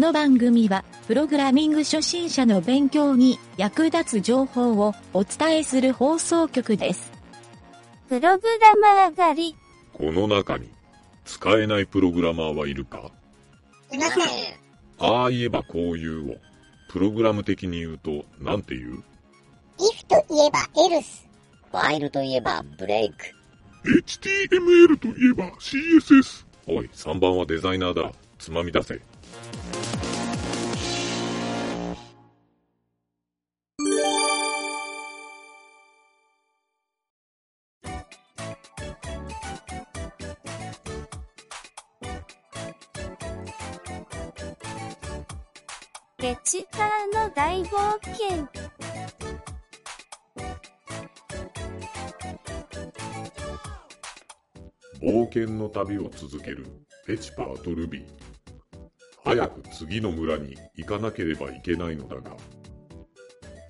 の番組は、プログラミング初心者の勉強に役立つ情報をお伝えする放送局です。プログラマー狩り。この中に、使えないプログラマーはいるか？いません。ああ言えばこういうを、プログラム的に言うと、なんて言う？if といえば else。ファイルといえばブレイク。?HTML といえば CSS。おい、3番はデザイナーだ。つまみ出せ。チカーの大冒険。冒険の旅を続けるペチパーとルビー。早く次の村に行かなければいけないのだが、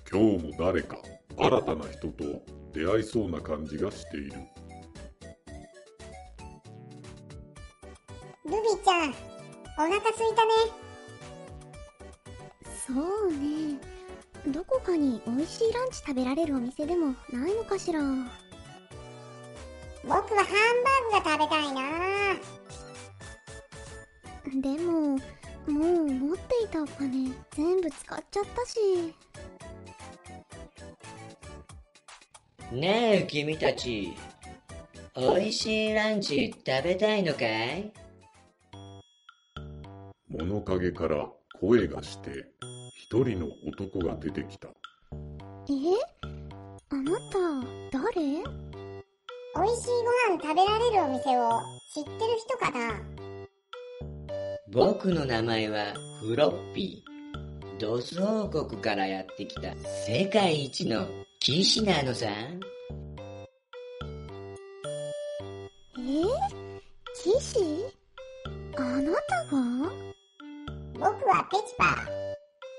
今日も誰か新たな人と出会いそうな感じがしている。ルビーちゃん、お腹すいたね。そうね。どこかに美味しいランチ食べられるお店でもないのかしら？僕はハンバーグが食べたいなでも、もう持っていたお金全部使っちゃったし。ねえ、君たち。美味しいランチ食べたいのかい？物陰から声がして、一人の男が出てきた。え？あなた、誰？美味しいご飯食べられるお店を知ってる人かな？僕の名前はフロッピー。ドス王国からやってきた世界一の騎士なのさ。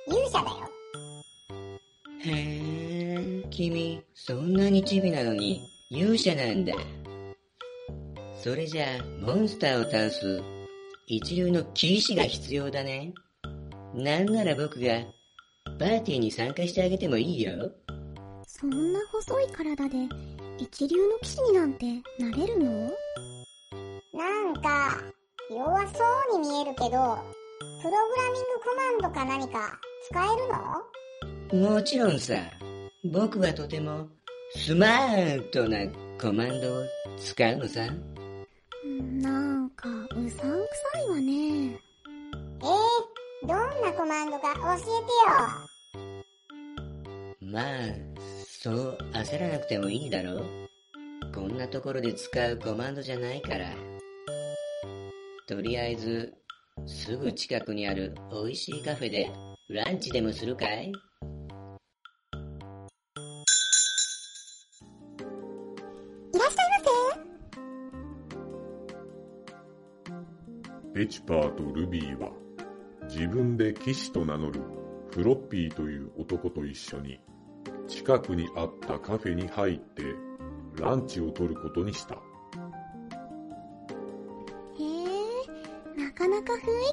勇者だよ。へえ、君、そんなにチビなのに勇者なんだ。それじゃあ、モンスターを倒す一流の騎士が必要だね。なんなら僕がパーティーに参加してあげてもいいよ。そんな細い体で一流の騎士になんてなれるの？なんか、弱そうに見えるけど、プログラミングコマンドか何か使えるの？もちろんさ、僕はとてもスマートなコマンドを使うのさ。なんか、うさんくさいわね。えー、どんなコマンドか教えてよ。まあ、そう焦らなくてもいいだろう。こんなところで使うコマンドじゃないから。とりあえず、すぐ近くにある美味しいカフェでランチでもするかい？いらっしゃいませペチパーとルビーは自分で騎士と名乗るフロッピーという男と一緒に近くにあったカフェに入ってランチを取ることにした。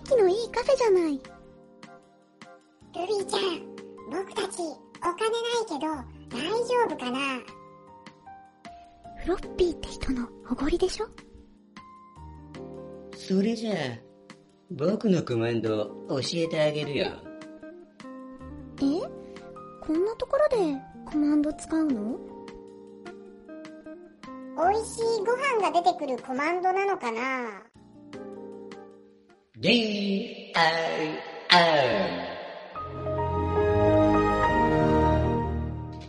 気のいいカフェじゃない。せ。ルビーちゃん、僕たちお金ないけど大丈夫かな？フロッピーって人のおごりでしょ？それじゃあ、僕のコマンドを教えてあげるよ。え？こんなところでコマンド使うの？美味しいご飯が出てくるコマンドなのかな？D, I, R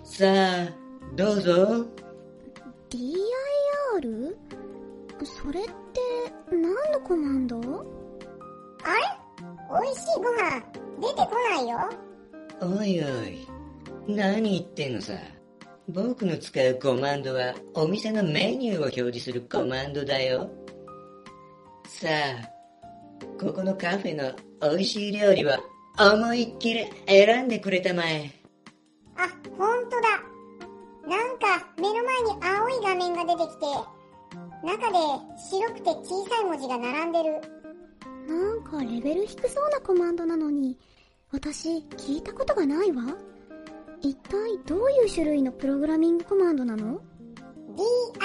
さあ、どうぞ。DIR? それって何のコマンドあれ？美味しいご飯出てこないよ。おいおい、何言ってんのさ。僕の使うコマンドはお店のメニューを表示するコマンドだよ。さあ、ここのカフェの美味しい料理は思いっきり選んでくれたまえ。あ、ほんとだ。なんか目の前に青い画面が出てきて、中で白くて小さい文字が並んでる。なんかレベル低そうなコマンドなのに、私聞いたことがないわ。一体どういう種類のプログラミングコマンドなの？DIR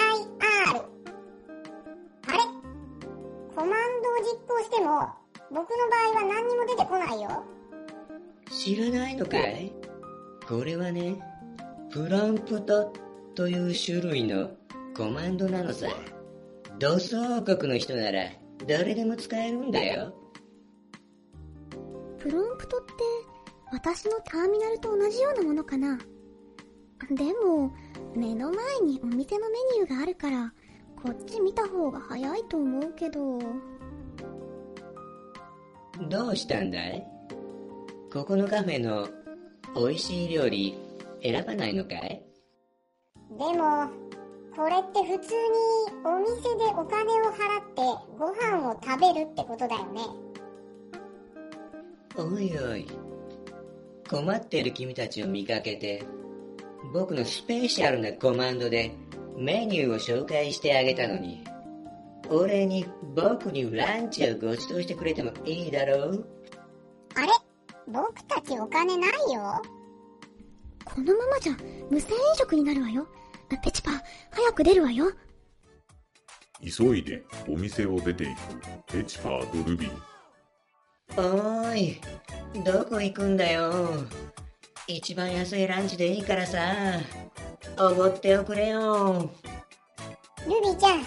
も僕の場合は何にも出てこないよ知らないのかい？これはね、プロンプトという種類のコマンドなのさ。土葬国の人なら誰でも使えるんだよ。プロンプトって私のターミナルと同じようなものかな？でも、目の前にお店のメニューがあるから、こっち見た方が早いと思うけど。どうしたんだい？ここのカフェの美味しい料理選ばないのかい？でもこれって普通にお店でお金を払ってご飯を食べるってことだよね。おいおい。困ってる君たちを見かけて、僕のスペシャルなコマンドでメニューを紹介してあげたのに、お礼に僕にランチをご馳走してくれてもいいだろう？あれ？僕たちお金ないよ？このままじゃ無銭飲食になるわよ。ペチパ、早く出るわよ。急いでお店を出ていくペチパーとルビー。おーい、どこ行くんだよ？一番安いランチでいいからさ、おごっておくれよ。ルビーちゃん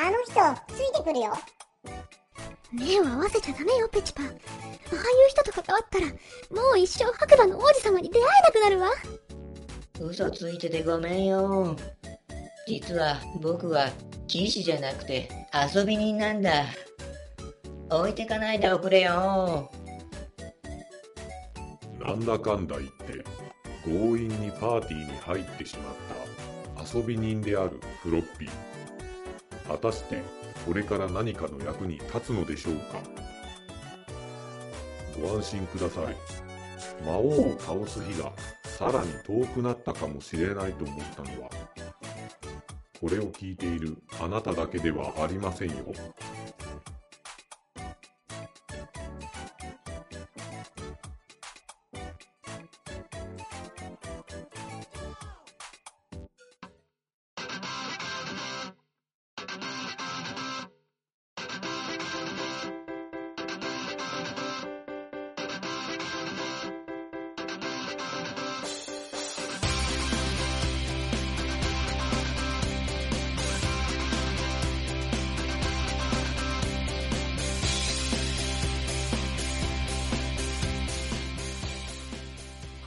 あの人ついてくるよ目を合わせちゃダメよ、ペチパ。ああいう人と関わったら、もう一生白馬の王子様に出会えなくなるわ。嘘ついててごめんよ。実は僕は騎士じゃなくて遊び人なんだ。置いてかないでおくれよ。なんだかんだ言って強引にパーティーに入ってしまった遊び人であるフロッピー果たしてこれから何かの役に立つのでしょうか。ご安心ください。魔王を倒す日がさらに遠くなったかもしれないと思ったのはこれを聞いているあなただけではありませんよ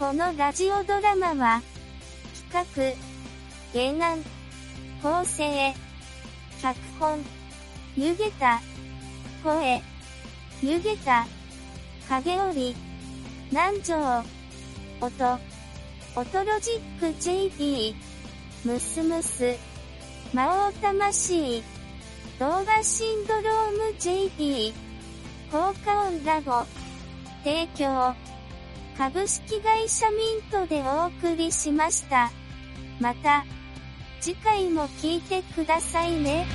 このラジオドラマは、企画、原案、構成、脚本、湯げた、声、湯げた、影織、南條、音、音ロジック JP、ムスムス、魔王魂、動画シンドローム JP、効果音ラボ、提供、株式会社ミントでお送りしました。また、次回も聴いてくださいね。